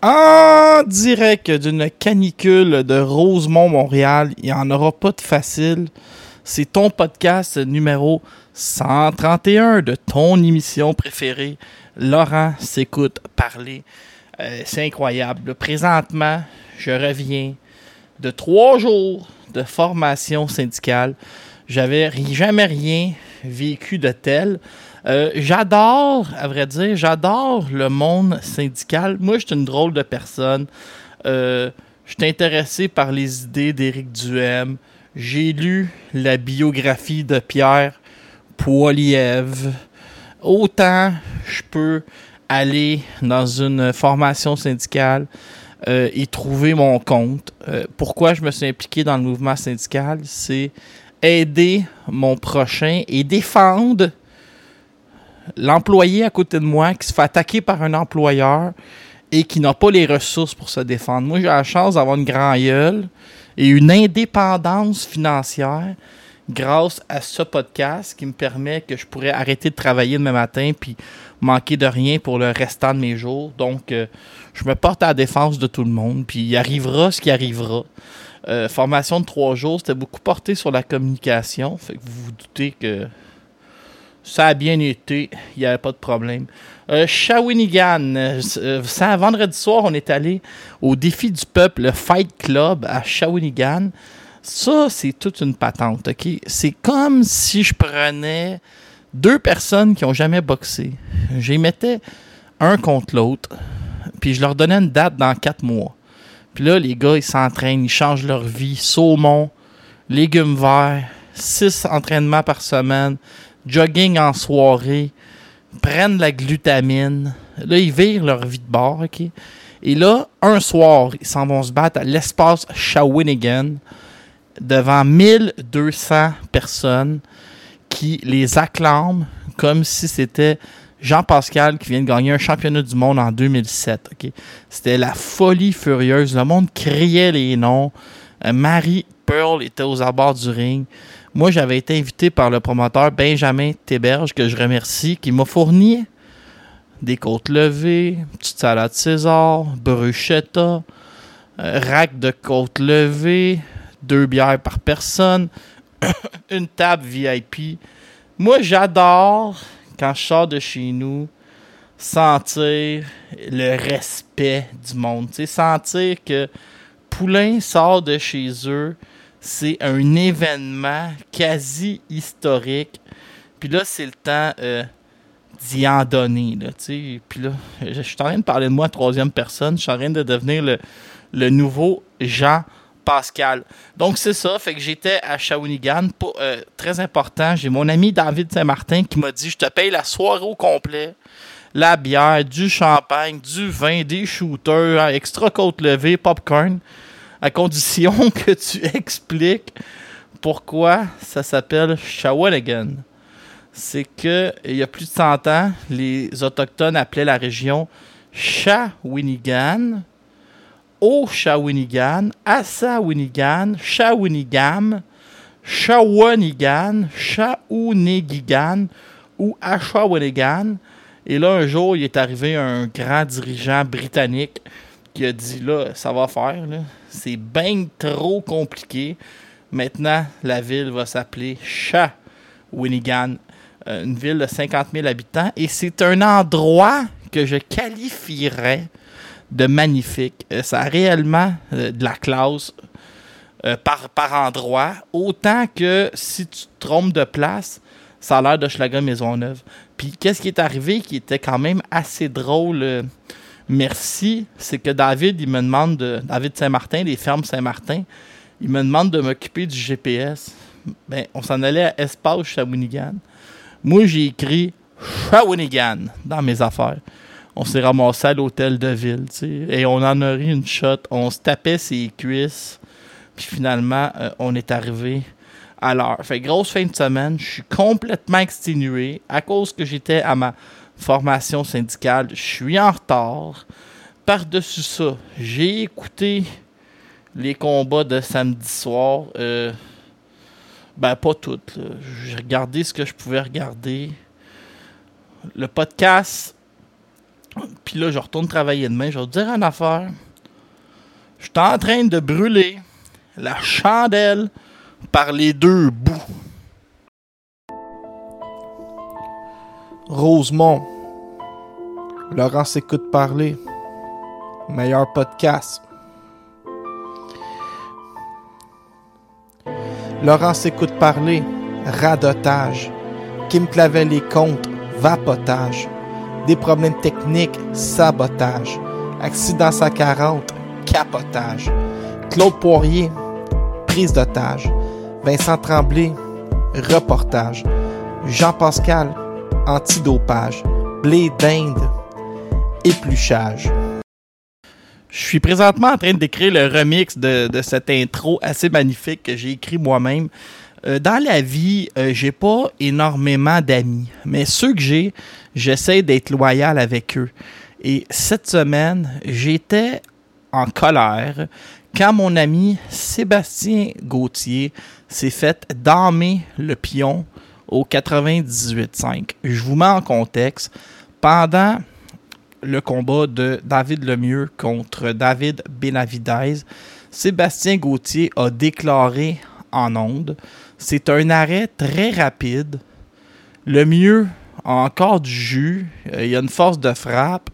En direct d'une canicule de Rosemont, Montréal, il n'y en aura pas de facile. C'est ton podcast numéro 131 de ton émission préférée. Laurent s'écoute parler. Euh, c'est incroyable. Présentement, je reviens de trois jours de formation syndicale. J'avais jamais rien vécu de tel. Euh, j'adore, à vrai dire, j'adore le monde syndical. Moi, je suis une drôle de personne. Euh, je suis intéressé par les idées d'Éric Duhem. J'ai lu la biographie de Pierre Poilievre. Autant je peux aller dans une formation syndicale euh, et trouver mon compte. pourquoi je me suis impliqué dans le mouvement syndical, c'est aider mon prochain et défendre l'employé à côté de moi qui se fait attaquer par un employeur et qui n'a pas les ressources pour se défendre. Moi, j'ai la chance d'avoir une grande gueule et une indépendance financière grâce à ce podcast qui me permet que je pourrais arrêter de travailler demain matin puis manquer de rien pour le restant de mes jours. Donc, euh, je me porte à la défense de tout le monde, puis il arrivera ce qui arrivera. Euh, formation de trois jours, c'était beaucoup porté sur la communication. Fait que vous vous doutez que ça a bien été, il n'y avait pas de problème. Euh, Shawinigan, euh, euh vendredi soir, on est allé au défi du peuple, le Fight Club à Shawinigan. Ça, c'est toute une patente, OK? C'est comme si je prenais deux personnes qui n'ont jamais boxé. Les mettais un contre l'autre, puis je leur donnais une date dans quatre mois. Puis là, les gars, ils s'entraînent, ils changent leur vie. Saumon, légumes verts, six entraînements par semaine, jogging en soirée, prennent la glutamine. Là, ils virent leur vie de bord, OK? Et là, un soir, ils s'en vont se battre à l'espace Shawinigan devant 1200 personnes qui les acclament comme si c'était Jean-Pascal qui vient de gagner un championnat du monde en 2007. OK? C'était la folie furieuse. Le monde criait les noms. Euh, Marie Pearl était aux abords du ring. Moi, j'avais été invité par le promoteur Benjamin Théberge, que je remercie, qui m'a fourni des côtes levées, petite salade César, bruschetta, euh, rack de côtes levées, deux bières par personne, une table VIP. Moi, j'adore, quand je sors de chez nous, sentir le respect du monde. sentir que Poulain sort de chez eux c'est un événement quasi historique. Puis là, c'est le temps euh, d'y en donner. Puis là, je suis en train de parler de moi à troisième personne. Je suis en train de devenir le, nouveau Jean Pascal. Donc, c'est ça. Fait que j'étais à Shawinigan. Euh, très important, j'ai mon ami David Saint-Martin qui m'a dit Je te paye la soirée au complet. La bière, du champagne, du vin, des shooters, extra côte levée, popcorn à condition que tu expliques pourquoi ça s'appelle Shawinigan. C'est que il y a plus de 100 ans, les Autochtones appelaient la région Shawinigan au Shawinigan, à Shawinigan, Shawinigam, Shawinigan, ou à. Et là, un jour, il est arrivé un grand dirigeant britannique qui a dit là, ça va faire, c'est bien trop compliqué. Maintenant, la ville va s'appeler Shawinigan, euh, une ville de 50 000 habitants, et c'est un endroit que je qualifierais de magnifique. Euh, ça a réellement euh, de la classe par, par endroit, autant que si tu te trompes de place, ça a l'air de Schlager Maisonneuve. Puis qu'est-ce qui est arrivé qui était quand même assez drôle merci, c'est que David, il me demande de. David Saint-Martin, les fermes Saint-Martin, il me demande de m'occuper du GPS. Ben, on s'en allait à Espace Shawinigan. Moi, j'ai écrit Shawinigan dans mes affaires. On s'est ramassé à l'hôtel de ville, tu sais, et on en a une shot. On se tapait ses cuisses. Puis finalement, euh, on est arrivé à l'heure. Fait grosse fin de semaine. Je suis complètement exténué à cause que j'étais à ma formation syndicale. Je suis en retard. Par-dessus ça, j'ai écouté les combats de samedi soir. Euh, ben, pas toutes. J'ai regardé ce que je pouvais regarder. Le podcast. Puis là, je retourne travailler demain. Je vais vous dire une affaire. Je suis en train de brûler la chandelle par les deux bouts. Rosemont. Laurent s'écoute parler. Meilleur podcast. Laurent s'écoute parler. Radotage. Kim Clavel les comptes. Vapotage. Des problèmes techniques. Sabotage. Accident à 40. Capotage. Claude Poirier. Prise d'otage. Vincent Tremblay. Reportage. Jean-Pascal antidopage, blé d'Inde, épluchage. Je suis présentement en train d'écrire le remix de, cette intro assez magnifique que j'ai écrit moi-même. Euh, dans la vie, euh, j'ai pas énormément d'amis, mais ceux que j'ai, j'essaie d'être loyal avec eux. Et cette semaine, j'étais en colère quand mon ami Sébastien Gauthier s'est fait damer le pion au 98.5. Je vous mets en contexte. Pendant le combat de David Lemieux contre David Benavidez, Sébastien Gauthier a déclaré en onde c'est un arrêt très rapide. Lemieux a encore du jus. Euh, il y a une force de frappe.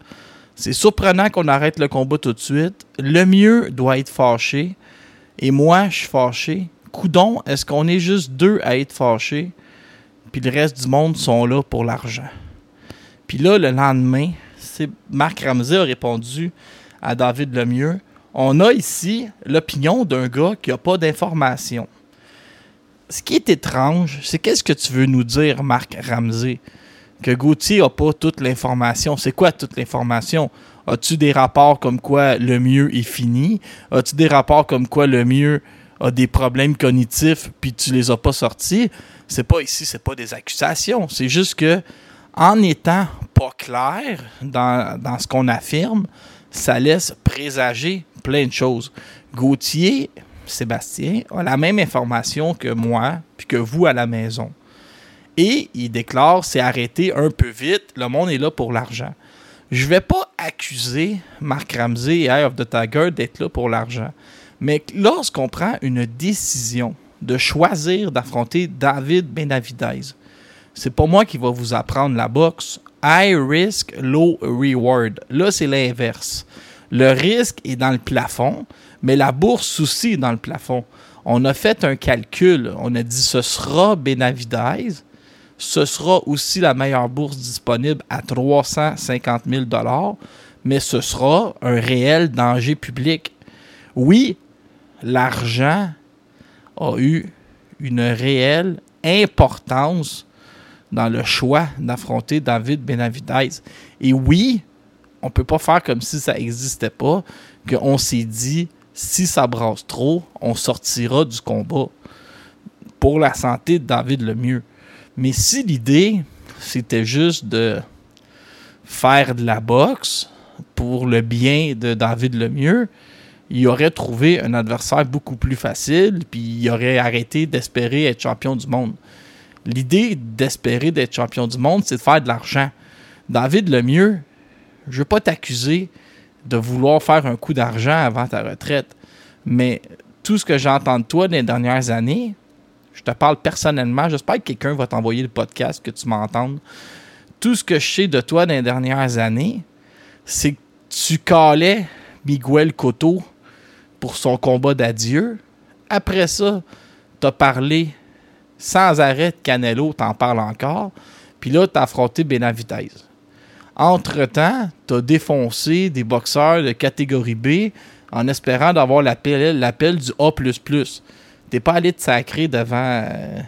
C'est surprenant qu'on arrête le combat tout de suite. Lemieux doit être fâché. Et moi, je suis fâché. Coudon, est-ce qu'on est juste deux à être fâchés? Puis le reste du monde sont là pour l'argent. Puis là, le lendemain, c'est Marc Ramsey a répondu à David Lemieux On a ici l'opinion d'un gars qui n'a pas d'informations. Ce qui est étrange, c'est qu'est-ce que tu veux nous dire, Marc Ramsey Que Gauthier n'a pas toute l'information? C'est quoi toute l'information? As-tu des rapports comme quoi le mieux est fini? As-tu des rapports comme quoi le mieux a des problèmes cognitifs puis tu les as pas sortis c'est pas ici, c'est pas des accusations. C'est juste que en étant pas clair dans, ce qu'on affirme, ça laisse présager plein de choses. Gauthier, Sébastien, a la même information que moi, puis que vous à la maison. Et il déclare c'est arrêté un peu vite, le monde est là pour l'argent. Je vais pas accuser Marc Ramsey et Eye of the Tiger d'être là pour l'argent. Mais lorsqu'on prend une décision de choisir d'affronter David Benavidez. C'est pas moi qui va vous apprendre la boxe. High risk, low reward. Là, c'est l'inverse. Le risque est dans le plafond, mais la bourse aussi est dans le plafond. On a fait un calcul. On a dit ce sera Benavidez. Ce sera aussi la meilleure bourse disponible à 350 000 mais ce sera un réel danger public. Oui, l'argent a eu une réelle importance dans le choix d'affronter David Benavidez. Et oui, on ne peut pas faire comme si ça n'existait pas, qu'on s'est dit, si ça brasse trop, on sortira du combat pour la santé de David le mieux. Mais si l'idée, c'était juste de faire de la boxe pour le bien de David le mieux, il aurait trouvé un adversaire beaucoup plus facile, puis il aurait arrêté d'espérer être champion du monde. L'idée d'espérer d'être champion du monde, c'est de faire de l'argent. David Lemieux, je veux pas t'accuser de vouloir faire un coup d'argent avant ta retraite, mais tout ce que j'entends de toi dans les dernières années, je te parle personnellement, j'espère que quelqu'un va t'envoyer le podcast, que tu m'entendes. Tout ce que je sais de toi dans les dernières années, c'est que tu calais Miguel Cotto pour son combat d'adieu. Après ça, tu as parlé sans arrêt de Canelo, t'en parles encore. Puis là, tu as affronté Benavidez. Entre-temps, tu as défoncé des boxeurs de catégorie B en espérant d'avoir l'appel du A. T'es pas allé te sacrer devant, euh,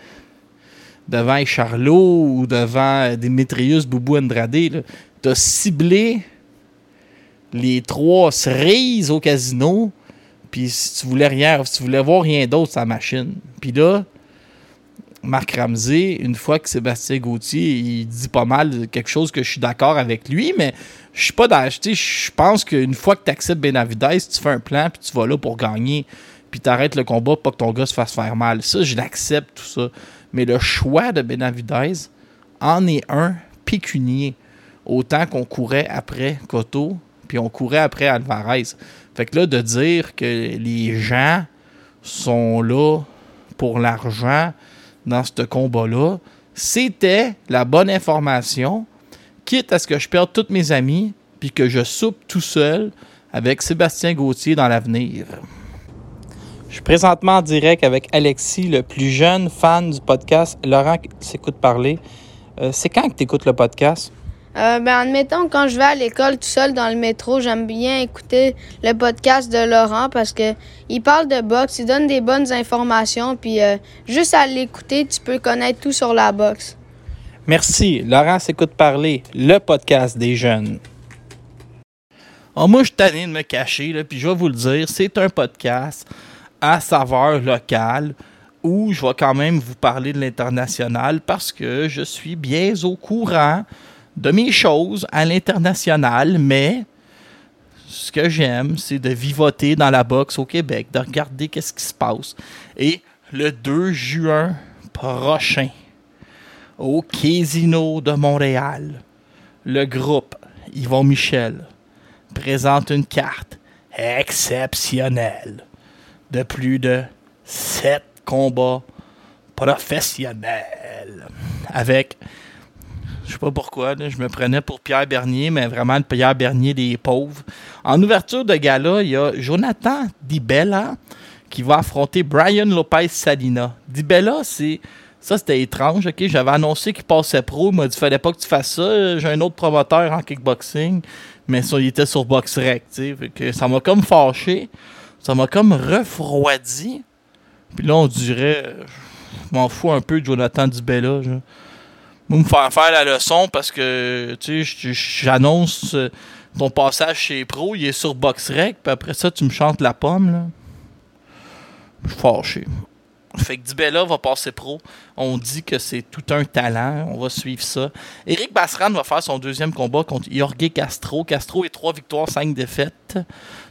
devant Charlot ou devant Demetrius Boubou Andrade. Tu as ciblé les trois cerises au casino. Puis si tu voulais rien, si tu voulais voir rien d'autre, sa machine. Puis là, Marc Ramsey, une fois que Sébastien Gauthier, il dit pas mal quelque chose que je suis d'accord avec lui, mais je suis pas d'acheter. Je pense qu'une fois que tu acceptes Benavidez, tu fais un plan, puis tu vas là pour gagner, puis tu arrêtes le combat, pas que ton gars se fasse faire mal. Ça, je l'accepte, tout ça. Mais le choix de Benavidez en est un pécunier. Autant qu'on courait après Cotto, puis on courait après Alvarez. Fait que là, de dire que les gens sont là pour l'argent, dans ce combat-là, c'était la bonne information, quitte à ce que je perde tous mes amis, puis que je soupe tout seul avec Sébastien Gauthier dans l'avenir. Je suis présentement en direct avec Alexis, le plus jeune fan du podcast. Laurent s'écoute parler. Euh, c'est quand que tu écoutes le podcast? Euh, ben, admettons, quand je vais à l'école tout seul dans le métro, j'aime bien écouter le podcast de Laurent parce que il parle de boxe, il donne des bonnes informations, puis euh, juste à l'écouter, tu peux connaître tout sur la boxe. Merci. Laurent s'écoute parler, le podcast des jeunes. Oh, moi, je suis tanné de me cacher, là, puis je vais vous le dire, c'est un podcast à saveur locale où je vais quand même vous parler de l'international parce que je suis bien au courant de mes choses à l'international, mais ce que j'aime, c'est de vivoter dans la boxe au Québec, de regarder qu'est-ce qui se passe. Et le 2 juin prochain, au Casino de Montréal, le groupe Yvon Michel présente une carte exceptionnelle de plus de 7 combats professionnels avec je sais pas pourquoi, je me prenais pour Pierre Bernier, mais vraiment le Pierre Bernier des pauvres. En ouverture de gala, il y a Jonathan Dibella qui va affronter Brian Lopez Salina. Dibella, c'est. Ça, c'était étrange, ok? J'avais annoncé qu'il passait pro. Il m'a dit fallait pas que tu fasses ça. J'ai un autre promoteur en kickboxing. Mais ça, il était sur BoxRec, tu ça m'a comme fâché. Ça m'a comme refroidi. Puis là, on dirait. Je m'en fous un peu de Jonathan Dibella. Genre me faire faire la leçon parce que tu j'annonce euh, ton passage chez Pro, il est sur BoxRec, puis après ça, tu me chantes la pomme, là. Je suis fâché. Fait que Dibella va passer pro. On dit que c'est tout un talent. On va suivre ça. Eric Basran va faire son deuxième combat contre Jorge Castro. Castro est trois victoires, cinq défaites.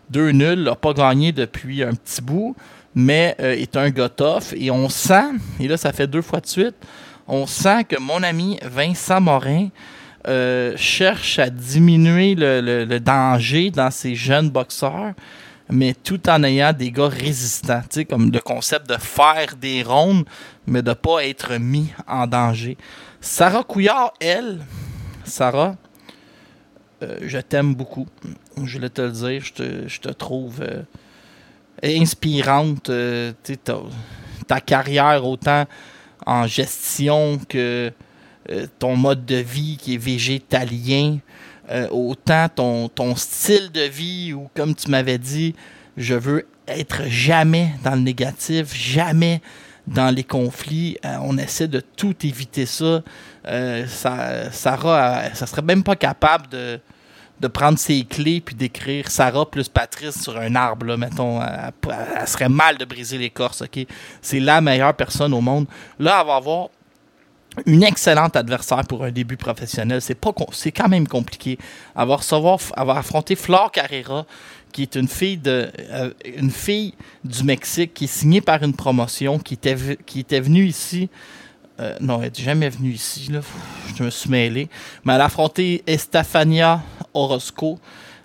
Deux nuls. N'a pas gagné depuis un petit bout. Mais euh, est un gars tough. Et on sent, et là, ça fait deux fois de suite, on sent que mon ami Vincent Morin euh, cherche à diminuer le, danger dans ces jeunes boxeurs, mais tout en ayant des gars résistants, comme le concept de faire des rondes, mais de ne pas être mis en danger. Sarah Couillard, elle, Sarah, euh, je t'aime beaucoup. Je voulais te le dire, je te, trouve euh, inspirante. ta, carrière, autant en gestion que euh, ton mode de vie qui est végétalien, euh, autant ton, style de vie ou comme tu m'avais dit, je veux être jamais dans le négatif, jamais dans les conflits. Euh, on essaie de tout éviter ça. ça Sarah, ça serait même pas capable de, de prendre ses clés puis d'écrire Sarah plus Patrice sur un arbre, là, mettons. Elle, serait mal de briser l'écorce, OK? C'est la meilleure personne au monde. Là, elle va avoir une excellente adversaire pour un début professionnel. C'est quand même compliqué. Avoir recevoir avoir affronté Flore Carrera qui est une fille de euh, une fille du Mexique qui est signée par une promotion qui était qui était venue ici euh, non, elle n'est jamais venue ici, là. je me suis mêlé. Mais elle a affronté Estefania Orozco.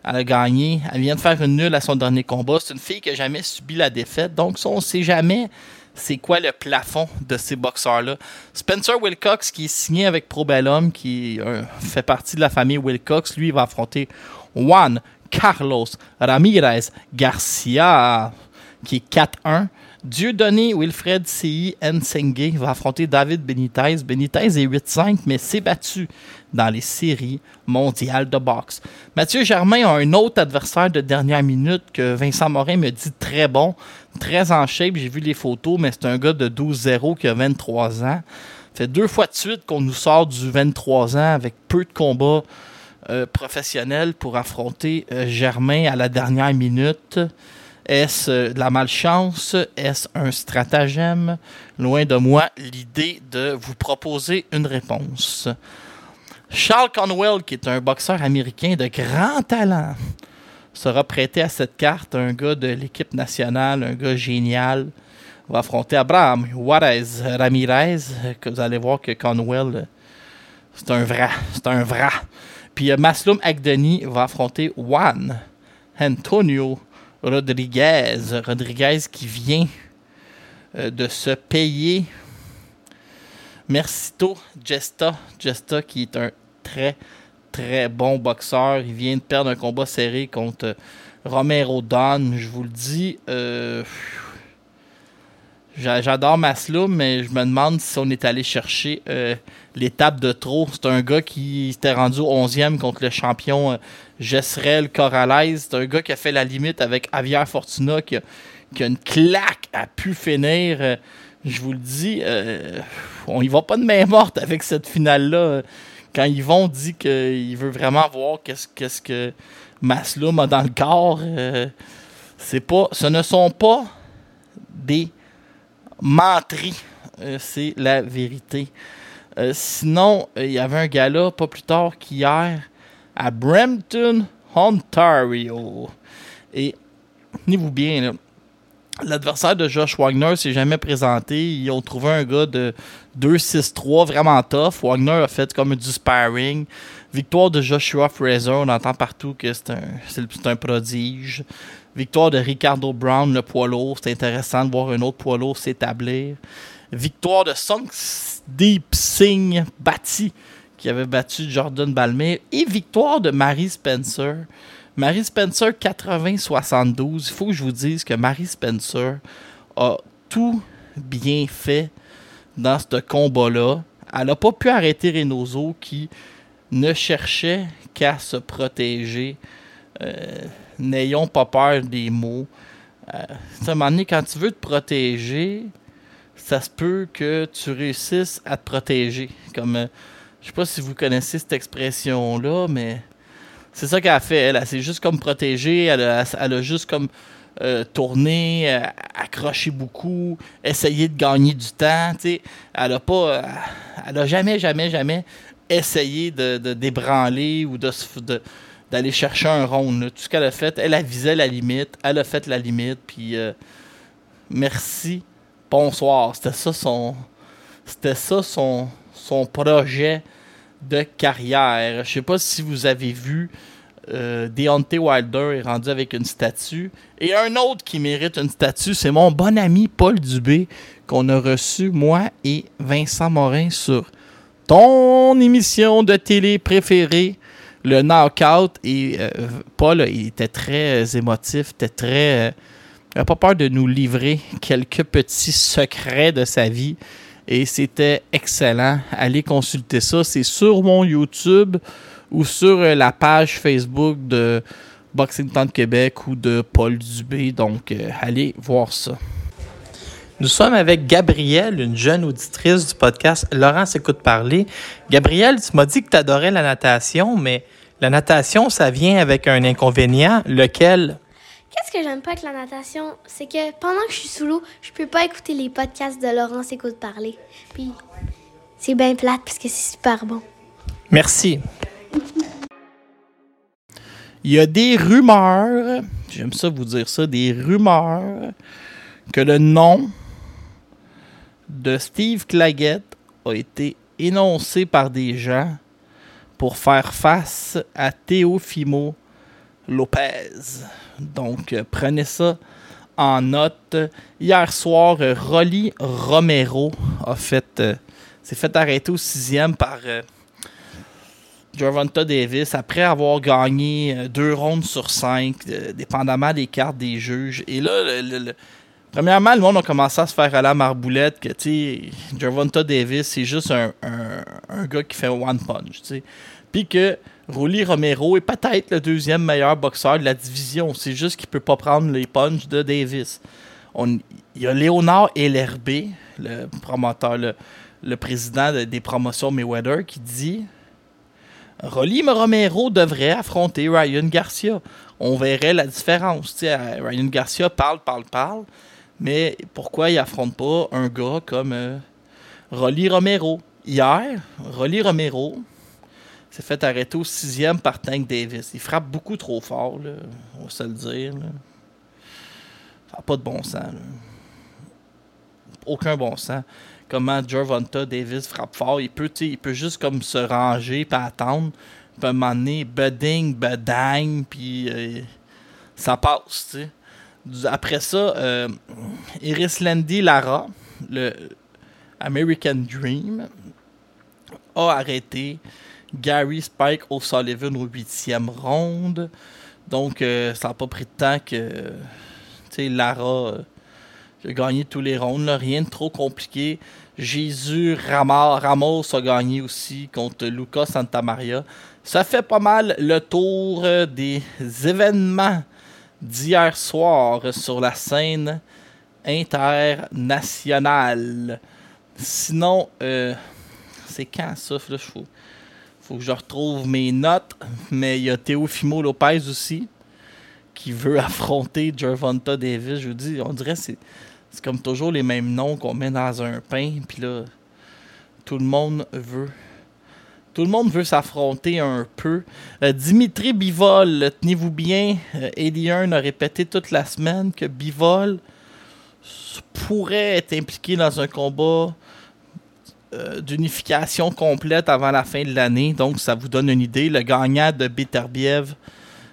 Elle a gagné. Elle vient de faire une nulle à son dernier combat. C'est une fille qui n'a jamais subi la défaite. Donc, on ne sait jamais c'est quoi le plafond de ces boxeurs-là. Spencer Wilcox, qui est signé avec Probellum, qui euh, fait partie de la famille Wilcox, lui, va affronter Juan Carlos Ramirez Garcia, qui est 4-1. Dieudonné Wilfred C.I. Nsengue va affronter David Benitez. Benitez est 8-5, mais s'est battu dans les séries mondiales de boxe. Mathieu Germain a un autre adversaire de dernière minute que Vincent Morin me dit très bon, très en shape. J'ai vu les photos, mais c'est un gars de 12-0 qui a 23 ans. fait deux fois de suite qu'on nous sort du 23 ans avec peu de combats euh, professionnels pour affronter euh, Germain à la dernière minute. Est-ce euh, de la malchance? Est-ce un stratagème? Loin de moi l'idée de vous proposer une réponse. Charles Conwell, qui est un boxeur américain de grand talent, sera prêté à cette carte. Un gars de l'équipe nationale, un gars génial. Va affronter Abraham Juarez Ramirez, que vous allez voir que Conwell, c'est un vrai. C'est un vrai. Puis euh, Masloum Agdeni va affronter Juan Antonio Rodriguez. Rodriguez qui vient euh, de se payer Mercito Gesta. Gesta qui est un très très bon boxeur. Il vient de perdre un combat serré contre Romero Don. Je vous le dis. Euh, j'adore Maslow, mais je me demande si on est allé chercher euh, l'étape de trop. C'est un gars qui s'était rendu au 11e contre le champion Jessrel Corrales. C'est un gars qui a fait la limite avec Javier Fortuna, qui a, une claque à pu finir. Euh, je vous le dis, euh, on y va pas de main morte avec cette finale-là. Quand Yvon dit qu'il veut vraiment voir qu'est-ce, que Masloum a dans le corps, euh, c'est pas, ce ne sont pas des menteries. c'est la vérité. sinon, il y avait un gars-là, pas plus tard qu'hier, à Brampton, Ontario. Et tenez-vous bien, l'adversaire de Josh Wagner s'est jamais présenté. Ils ont trouvé un gars de 2-6-3 vraiment tough. Wagner a fait comme du sparring. Victoire de Joshua Fraser, on entend partout que c'est un, un prodige. Victoire de Ricardo Brown, le poids lourd. C'est intéressant de voir un autre poids lourd s'établir. Victoire de Song Deep Singh Bati qui avait battu Jordan Balmer, et victoire de Marie Spencer. Marie Spencer 80-72. Il faut que je vous dise que Marie Spencer a tout bien fait dans ce combat-là. Elle n'a pas pu arrêter Reynoso qui ne cherchait qu'à se protéger. Euh, n'ayons pas peur des mots. Euh, à un moment donné, quand tu veux te protéger, ça se peut que tu réussisses à te protéger. Comme euh, je sais pas si vous connaissez cette expression-là, mais c'est ça qu'elle a fait. Elle, s'est juste comme protégée, elle a, juste comme euh, tourné, accroché beaucoup, essayé de gagner du temps. Elle a pas. Elle a jamais, jamais, jamais essayé de, débranler ou de, d'aller chercher un rond. Tout ce qu'elle a fait, elle a visé la limite, elle a fait la limite, puis merci, bonsoir. C'était ça son. C'était ça son, son projet de carrière. Je sais pas si vous avez vu, euh, Deontay Wilder est rendu avec une statue. Et un autre qui mérite une statue, c'est mon bon ami Paul Dubé, qu'on a reçu, moi et Vincent Morin, sur ton émission de télé préférée, le Knockout. Et euh, Paul, il était très euh, émotif, était très... il n'a pas peur de nous livrer quelques petits secrets de sa vie et c'était excellent. Allez consulter ça. C'est sur mon YouTube ou sur euh, la page Facebook de Boxing Town Québec ou de Paul Dubé. Donc, euh, allez voir ça. Nous sommes avec Gabrielle, une jeune auditrice du podcast Laurent s'écoute parler. Gabrielle, tu m'as dit que tu adorais la natation, mais la natation, ça vient avec un inconvénient, lequel? Qu'est-ce que j'aime pas avec la natation, c'est que pendant que je suis sous l'eau, je peux pas écouter les podcasts de Laurence Écoute parler. Puis c'est bien plate parce que c'est super bon. Merci. Il y a des rumeurs, j'aime ça vous dire ça, des rumeurs que le nom de Steve Claggett a été énoncé par des gens pour faire face à Teofimo Lopez. Donc, euh, prenez ça en note. Hier soir, euh, Rolly Romero a fait, euh, s'est fait arrêter au sixième par euh, Davis après avoir gagné deux rondes sur cinq, dépendamment des cartes des juges. Et là, le- premièrement, le monde a commencé à se faire à la marboulette que, tu sais, Gervonta Davis, c'est juste un, un- gars qui fait one punch, tu sais. Puis que Rolly Romero est peut-être le deuxième meilleur boxeur de la division. C'est juste qu'il peut pas prendre les punches de Davis. Il y a Léonard LRB, le promoteur, le, président de- des promotions Mayweather, qui dit Rolly Romero devrait affronter Ryan Garcia. On verrait la différence. Ryan Garcia parle, parle, parle. Mais pourquoi il affronte pas un gars comme euh, Rolly Romero? Hier, Rolly Romero s'est fait arrêter au sixième par Tank Davis. Il frappe beaucoup trop fort, on va se le dire. là. Ça n'a pas de bon sens. là. Aucun bon sens. Comment Gervonta Davis frappe fort. Il peut, il peut juste comme se ranger puis attendre. Puis à un moment puis euh, ça passe. sais. Après ça, euh, Iris Landy Lara, le American Dream, a arrêté Gary Spike O'Sullivan au huitième ronde. Donc, euh, ça n'a pas pris de temps que Lara euh, a gagné tous les rondes. là. rien de trop compliqué. Jésus Rama- Ramos a gagné aussi contre Lucas Santamaria. Ça fait pas mal le tour euh, des événements d'hier soir sur la scène internationale. Sinon, euh, c'est quand ça? Là, faut, faut que je retrouve mes notes. Mais il y a Teofimo Lopez aussi qui veut affronter Gervonta Davis. Je vous dis, on dirait que c'est c'est comme toujours les mêmes noms qu'on met dans un pain. Puis là, tout le monde veut. Tout le monde veut s'affronter un peu. Euh, Dimitri Bivol, tenez-vous bien, euh, Hearn a répété toute la semaine que Bivol pourrait être impliqué dans un combat euh, d'unification complète avant la fin de l'année. Donc, ça vous donne une idée. Le gagnant de Beterbiev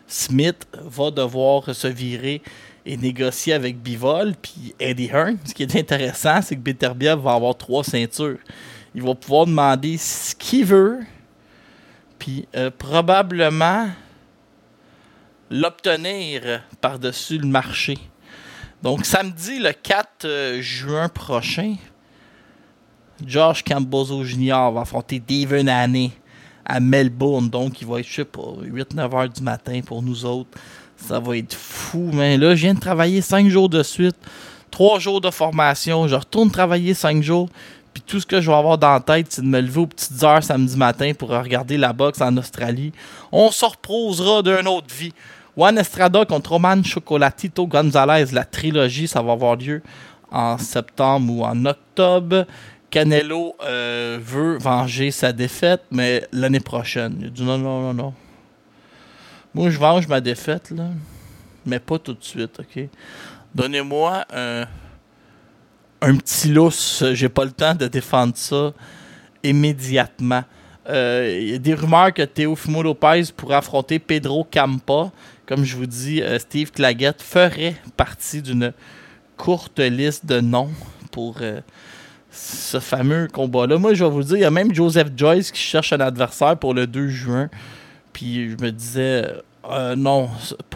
Smith va devoir se virer et négocier avec Bivol. Puis Eddie Hearn, ce qui est intéressant, c'est que Beterbiev va avoir trois ceintures. Il va pouvoir demander ce qu'il veut. Puis euh, probablement l'obtenir par-dessus le marché. Donc, samedi, le 4 euh, juin prochain, Josh Cambozo Jr. va affronter David Haney à Melbourne. Donc, il va être, je sais pas, 8-9 heures du matin pour nous autres. Ça va être fou, mais là, je viens de travailler 5 jours de suite. 3 jours de formation. Je retourne travailler 5 jours. Puis tout ce que je vais avoir dans la tête, c'est de me lever aux petites heures samedi matin pour regarder la boxe en Australie. On se reposera d'une autre vie. Juan Estrada contre Roman Chocolatito Gonzalez, la trilogie, ça va avoir lieu en septembre ou en octobre. Canelo euh, veut venger sa défaite, mais l'année prochaine. Il dit non, non, non, non. Moi, je venge ma défaite, là, mais pas tout de suite, OK? Donnez-moi un, un petit lousse. J'ai pas le temps de défendre ça immédiatement. Euh, Il y a des rumeurs que Teofimo Lopez pourrait affronter Pedro Campa. Comme je vous dis, euh, Steve Claggett ferait partie d'une courte liste de noms pour euh, ce fameux combat-là. Moi, je vais vous dire, il y a même Joseph Joyce qui cherche un adversaire pour le 2 juin. Puis je me disais, euh, non,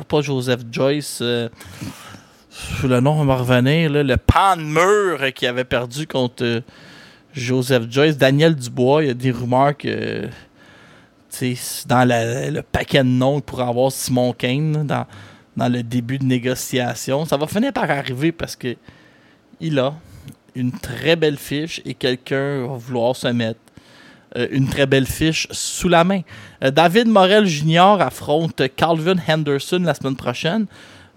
pas Joseph Joyce. Euh, le nom va me revenir. Le pan de mur euh, qui avait perdu contre euh, Joseph Joyce. Daniel Dubois, il y a des rumeurs que dans le paquet de noms pour avoir Simon Kane dans le début de négociation. Ça va finir par arriver parce que il a une très belle fiche et quelqu'un va vouloir se mettre euh, une très belle fiche sous la main. Euh, David Morel Jr. affronte Calvin Henderson la semaine prochaine.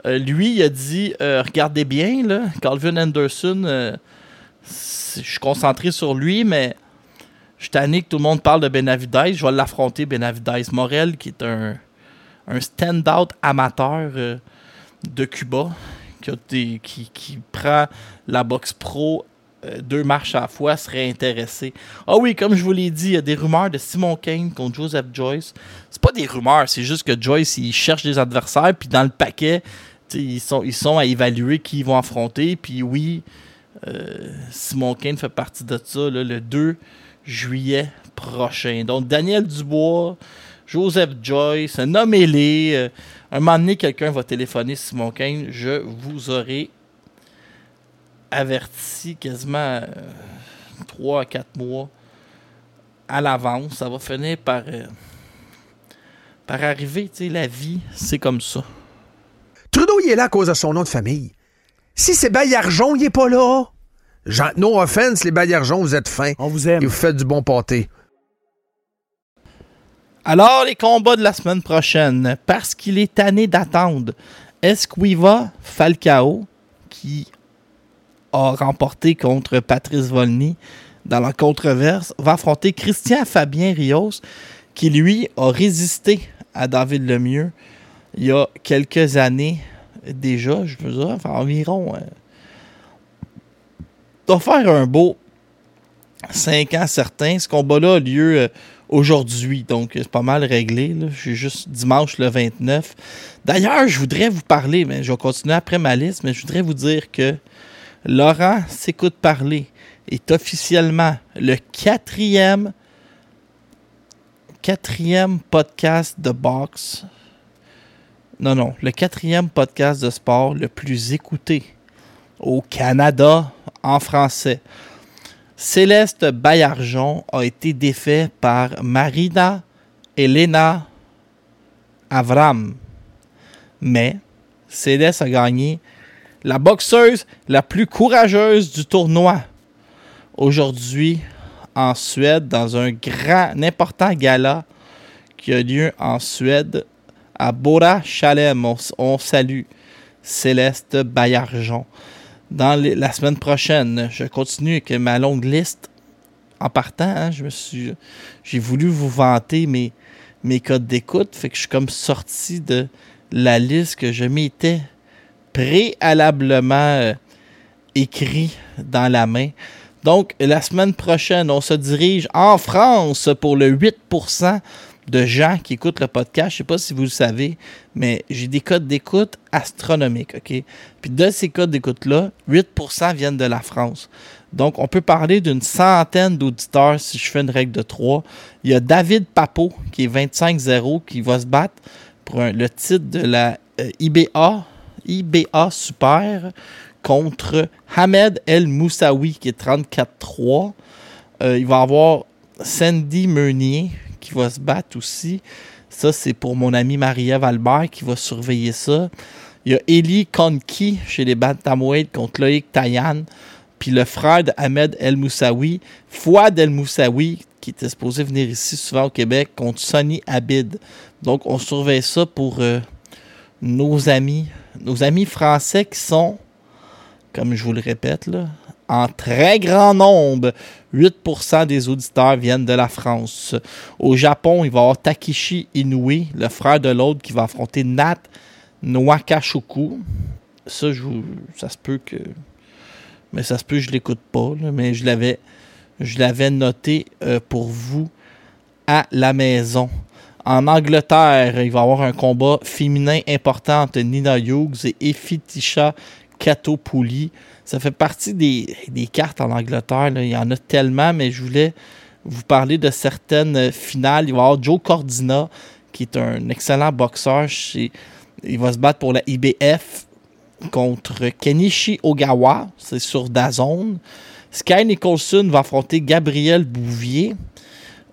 Euh, lui, il a dit euh, Regardez bien, Calvin Henderson, euh, je suis concentré sur lui, mais Je suis que tout le monde parle de Benavidez. Je vais l'affronter, Benavidez. Morel, qui est un, stand-out amateur de Cuba, qui, prend la boxe pro deux marches à la fois, serait intéressé. Ah oui, comme je vous l'ai dit, il y a des rumeurs de Simon Kane contre Joseph Joyce. C'est pas des rumeurs, c'est juste que Joyce, il cherche des adversaires, puis dans le paquet, ils sont, ils sont à évaluer qui ils vont affronter. Puis oui, euh, Simon Kane fait partie de ça le 2 juillet prochain. Donc Daniel Dubois, Joseph Joyce, nommez-les. Euh, un moment donné, quelqu'un va téléphoner Simon Kane. Je vous aurai averti quasiment 3 à 4 mois à l'avance. Ça va finir par, euh, par arriver. La vie, c'est comme ça. Trudeau, il est là à cause de son nom de famille. Si c'est Baillargeon, il est pas là. Jean, no offense, les Baillargeons, vous êtes fins. On vous aime. Et vous faites du bon pâté. Alors, les combats de la semaine prochaine, parce qu'il est tanné d'attendre, Esquiva Falcao, qui a remporté contre Patrice Volny dans la controverse, va affronter Christian Fabien Rios, qui lui a résisté à David Lemieux il y a quelques années déjà, je veux dire, enfin, environ. Euh, doit faire un beau 5 ans certain. Ce combat-là a lieu euh, aujourd'hui, donc c'est pas mal réglé. là. Je suis juste dimanche le 29. D'ailleurs, je voudrais vous parler, mais je vais continuer après ma liste, mais je voudrais vous dire que Laurent s'écoute parler est officiellement le quatrième quatrième podcast de boxe. Non, non, le quatrième podcast de sport le plus écouté au Canada en français. Céleste Baillargeon a été défait par Marina Elena Avram. Mais Céleste a gagné la boxeuse la plus courageuse du tournoi. Aujourd'hui, en Suède, dans un grand, important gala qui a lieu en Suède, à Bora Chalem. On, salue Céleste Baillargeon dans la semaine prochaine. Je continue avec ma longue liste. En partant, hein, je me suis, j'ai voulu vous vanter mes, mes codes d'écoute, fait que je suis comme sorti de la liste que je m'étais préalablement euh, écrit dans la main. Donc, la semaine prochaine, on se dirige en France pour le 8% de gens qui écoutent le podcast. Je sais pas si vous le savez, mais j'ai des codes d'écoute astronomiques, OK? Puis de ces codes d'écoute-là, 8% viennent de la France. Donc, on peut parler d'une centaine d'auditeurs si je fais une règle de 3. Il y a David Papo, qui est 25-0, qui va se battre pour le titre de la euh, IBA, IBA Super contre Hamed El Moussaoui, qui est 34-3. Euh, il va avoir Sandy Meunier qui va se battre aussi. Ça, c'est pour mon ami Marie-Ève Albert qui va surveiller ça. Il y a Eli Konki chez les Bantamweight contre Loïc Tayan. Puis le frère de Ahmed El Moussaoui, Fouad El Moussaoui, qui était supposé venir ici souvent au Québec, contre Sonny Abid. Donc, on surveille ça pour euh, nos amis, nos amis français qui sont, comme je vous le répète, là, en très grand nombre. 8% des auditeurs viennent de la France. Au Japon, il va y avoir Takishi Inoue, le frère de l'autre, qui va affronter Nat Nwakashoku. Ça, je ça se peut que. Mais ça se peut que je l'écoute pas, mais je l'avais, je l'avais noté euh, pour vous à la maison. En Angleterre, il va y avoir un combat féminin important entre Nina Hughes et Efitisha Katopouli. Ça fait partie des, cartes en Angleterre. Il y en a tellement, mais je voulais vous parler de certaines finales. Il va y avoir Joe Cordina, qui est un excellent boxeur. Il va se battre pour la IBF contre Kenichi Ogawa. C'est sur Dazone. Sky Nicholson va affronter Gabriel Bouvier.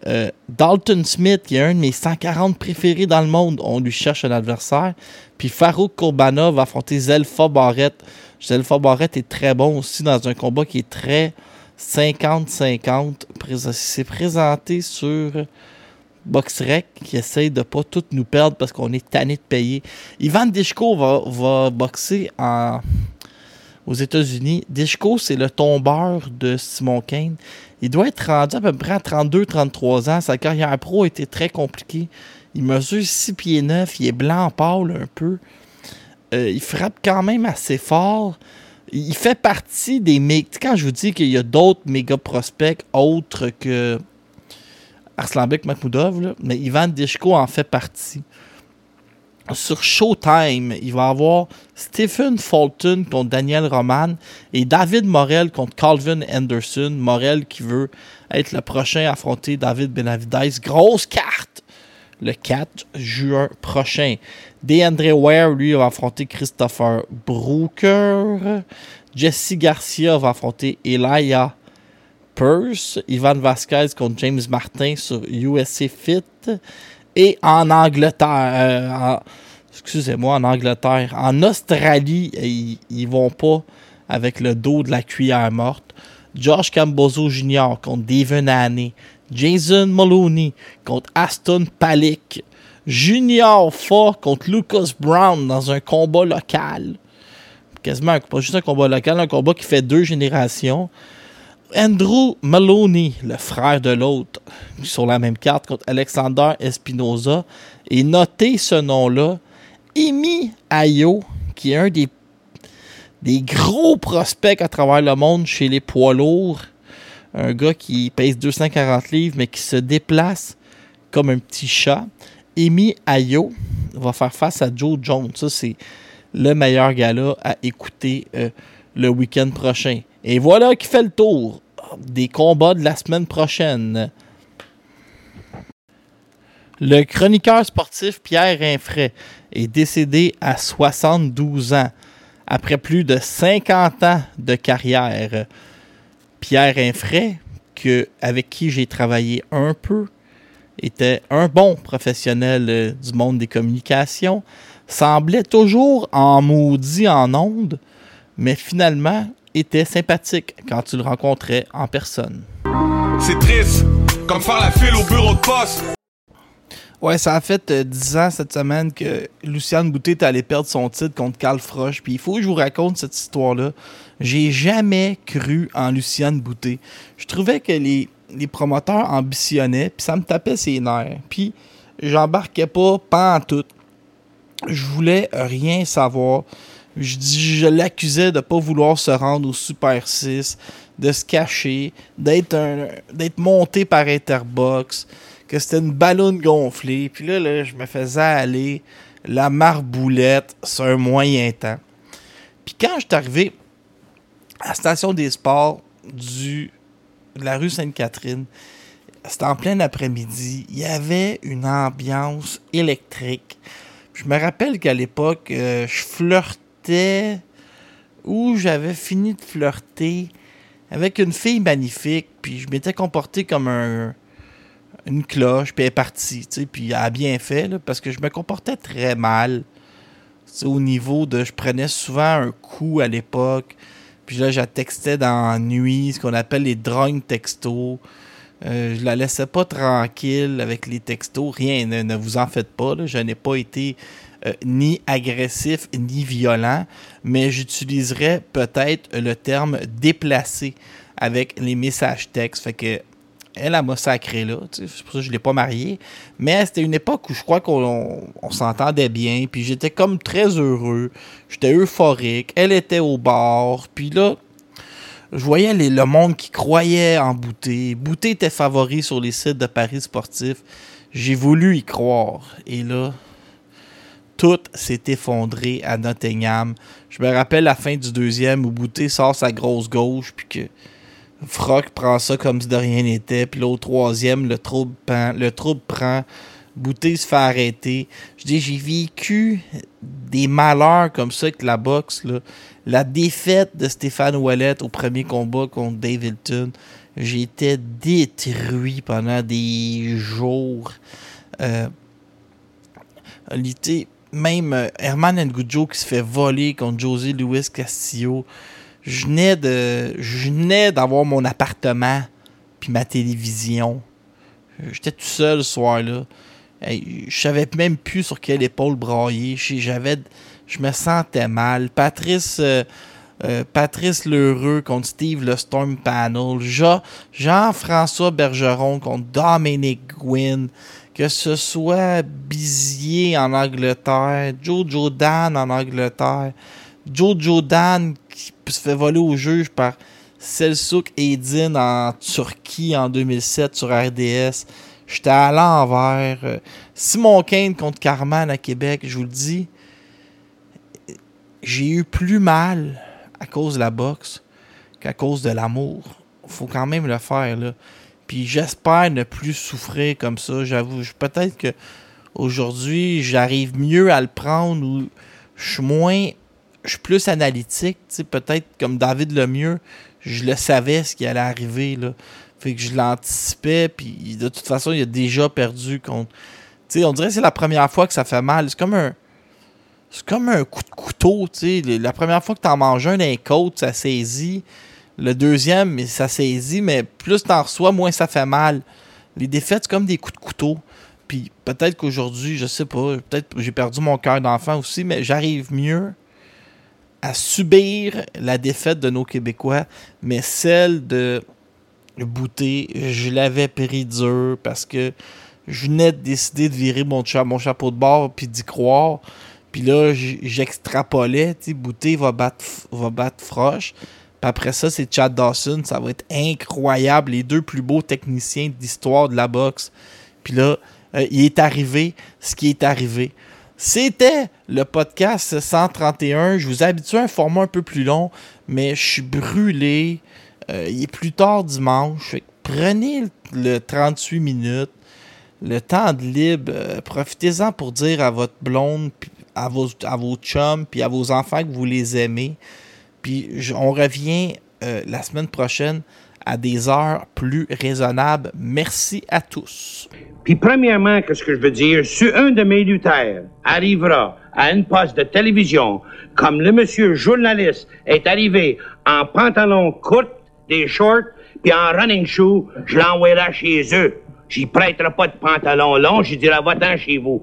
Euh, Dalton Smith, qui est un de mes 140 préférés dans le monde, on lui cherche un adversaire. Puis Farouk Kourbana va affronter Zelfa Barrett. Zelfa Barrett est très bon aussi dans un combat qui est très 50-50. Prés- C'est présenté sur BoxRec qui essaye de pas tout nous perdre parce qu'on est tanné de payer. Ivan Dishko va, boxer aux États-Unis. Dishko, c'est le tombeur de Simon Kane. Il doit être rendu à peu près à 32-33 ans. Sa carrière pro a été très compliquée. Il mesure 6 pieds 9, il est blanc pâle un peu. Euh, il frappe quand même assez fort. Il fait partie des méga. Quand je vous dis qu'il y a d'autres méga prospects autres que Arslanbek Makhmoudov, mais Ivan Dishko en fait partie. Sur Showtime, il va avoir Stephen Fulton contre Daniel Roman et David Morel contre Calvin Anderson. Morel qui veut être le prochain à affronter David Benavides. Grosse carte! Le 4 juin prochain. DeAndre Ware, lui, va affronter Christopher Brooker. Jesse Garcia va affronter Elijah Purse. Ivan Vasquez contre James Martin sur USC Fit. Et en Angleterre, euh, excusez-moi, en Angleterre, en Australie, ils, vont pas avec le dos de la cuillère morte. Josh Cambozo Jr. contre Devin Haney. Jason Maloney contre Aston Palik. Junior Fa contre Lucas Brown dans un combat local. Quasiment pas juste un combat local, un combat qui fait deux générations. Andrew Maloney, le frère de l'autre, sur la même carte contre Alexander Espinoza. Et notez ce nom-là, Emi Ayo, qui est un des, des gros prospects à travers le monde chez les poids lourds. Un gars qui pèse 240 livres, mais qui se déplace comme un petit chat. Emi Ayo va faire face à Joe Jones. Ça, c'est le meilleur gars-là à écouter euh, le week-end prochain. Et voilà qui fait le tour des combats de la semaine prochaine. Le chroniqueur sportif Pierre Infray est décédé à 72 ans après plus de 50 ans de carrière. Pierre Infray, avec qui j'ai travaillé un peu, était un bon professionnel euh, du monde des communications, semblait toujours en maudit en ondes, mais finalement était sympathique quand tu le rencontrais en personne. C'est triste, comme faire la file au bureau de poste. Ouais, ça a fait euh, 10 ans cette semaine que Luciane Boutet est allé perdre son titre contre Carl Froch. Puis il faut que je vous raconte cette histoire-là. J'ai jamais cru en Luciane Boutet. Je trouvais que les, les promoteurs ambitionnaient, puis ça me tapait ses nerfs. Puis j'embarquais pas, pas en tout. Je voulais rien savoir. Je, l'accusais de pas vouloir se rendre au Super 6, de se cacher, d'être monté par Interbox, que c'était une ballonne gonflée. Puis là, je me faisais aller la marboulette sur un moyen temps. Puis quand je suis arrivé à la station des sports de la rue Sainte-Catherine, c'était en plein après-midi, il y avait une ambiance électrique. Je me rappelle qu'à l'époque, euh, je flirtais ou j'avais fini de flirter avec une fille magnifique, puis je m'étais comporté comme un une cloche, puis elle est partie, puis elle a bien fait, parce que je me comportais très mal. Au niveau de, je prenais souvent un coup à l'époque, puis là, je textais dans nuit, ce qu'on appelle les drones textos. Euh, je la laissais pas tranquille avec les textos, rien, ne, vous en faites pas, je n'ai pas été euh, ni agressif ni violent, mais j'utiliserais peut-être le terme déplacé avec les messages textes. Fait que elle, elle m'a sacré là. C'est pour ça que je ne l'ai pas mariée. Mais c'était une époque où je crois qu'on on- on s'entendait bien. Puis j'étais comme très heureux. J'étais euphorique. Elle était au bar. Puis là, je voyais le monde qui croyait en Bouté. Bouté était favori sur les sites de paris sportifs. J'ai voulu y croire. Et là, tout s'est effondré à Nottingham. Je me rappelle la fin du deuxième où Bouté sort sa grosse gauche. Puis que Frock prend ça comme si de rien n'était. Puis là, au troisième, le trouble prend. Le trouble prend Bouté se fait arrêter. Je dis, j'ai vécu des malheurs comme ça avec la boxe. La défaite de Stéphane Ouellet au premier combat contre Dave. J'étais détruit pendant des jours. Euh, même euh, Herman Ngujo qui se fait voler contre José Luis Castillo. Je venais de. Je d'avoir mon appartement puis ma télévision. J'étais tout seul ce soir-là. Je savais même plus sur quelle épaule brailler. J'avais. Je me sentais mal. Patrice euh, euh, Patrice Lheureux contre Steve Le Storm Panel, Jean- Jean-François Bergeron contre Dominic Gwynn, que ce soit Bizier en Angleterre, Jojo Dan en Angleterre, Jojo Dan qui se fait voler au juge par Selçuk Edin en Turquie en 2007 sur RDS. J'étais à l'envers. Euh, Simon Kane contre Carman à Québec, je vous le dis, j'ai eu plus mal à cause de la boxe qu'à cause de l'amour. Faut quand même le faire, là. Puis j'espère ne plus souffrir comme ça. J'avoue, peut-être que aujourd'hui, j'arrive mieux à le prendre ou je suis moins. Je suis plus analytique. Peut-être comme David Lemieux, je le savais ce qui allait arriver. Là. Fait que je l'anticipais. Puis de toute façon, il a déjà perdu contre. Tu sais, on dirait que c'est la première fois que ça fait mal. C'est comme un. C'est comme un coup de couteau, tu sais. La première fois que t'en manges un d'un côte, ça saisit. Le deuxième, ça saisit, mais plus t'en reçois, moins ça fait mal. Les défaites, c'est comme des coups de couteau. Puis peut-être qu'aujourd'hui, je sais pas, peut-être j'ai perdu mon cœur d'enfant aussi, mais j'arrive mieux à subir la défaite de nos Québécois, mais celle de Bouté, je l'avais pris dur parce que je venais de décider de virer mon chapeau de bord puis d'y croire. Puis là, j'extrapolais, tu Bouté va battre, va battre Froche. Puis après ça, c'est Chad Dawson. Ça va être incroyable. Les deux plus beaux techniciens de l'histoire de la boxe. Puis là, euh, il est arrivé ce qui est arrivé. C'était le podcast 131. Je vous ai habitué à un format un peu plus long, mais je suis brûlé. Euh, il est plus tard dimanche. Prenez le 38 minutes, le temps de libre. euh, Profitez-en pour dire à votre blonde, à vos, à vos chums, puis à vos enfants que vous les aimez. Puis je- on revient euh, la semaine prochaine à des heures plus raisonnables. Merci à tous. Puis premièrement, qu'est-ce que je veux dire, si un de mes lutteurs arrivera à une poste de télévision, comme le monsieur journaliste est arrivé en pantalon court, des shorts, puis en running shoe, je l'enverrai chez eux. J'y prêterai pas de pantalon long, j'y dirai va-t'en chez vous.